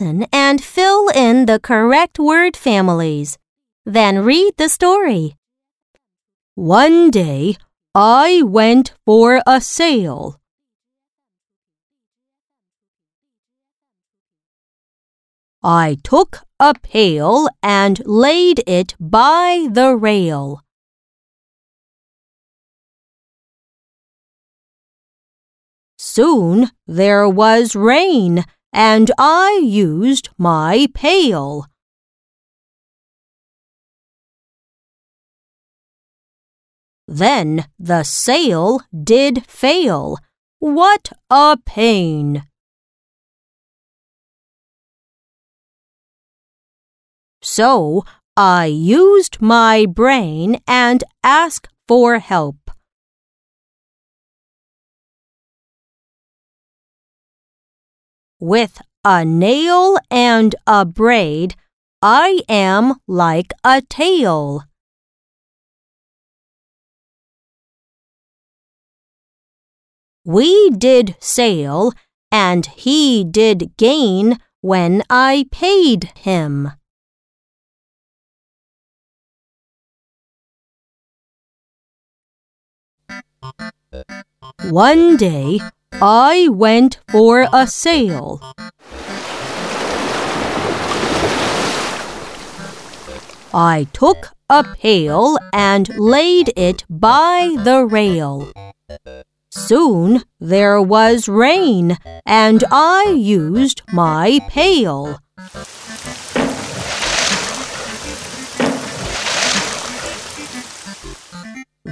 And fill in the correct word families. Then read the story. One day, I went for a sail. I took a pail and laid it by the rail. Soon there was rain, and I used my pail. Then the sail did fail. What a pain! So I used my brain and asked for help. With a nail and a braid, I am like a tail. We did sail, and he did gain when I paid him. One day I went for a sail. I took a pail and laid it by the rail. Soon there was rain, and I used my pail.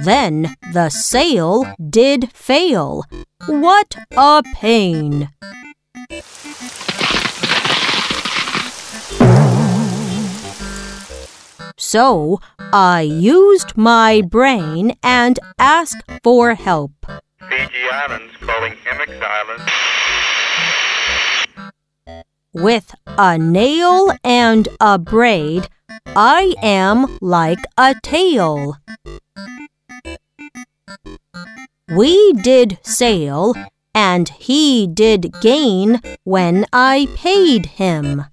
Then the sail did fail. What a pain! So I used my brain and asked for help. Fiji Islands calling Emmett Island. With a nail and a braid, I am like a tail. We did sail, and he did gain when I paid him.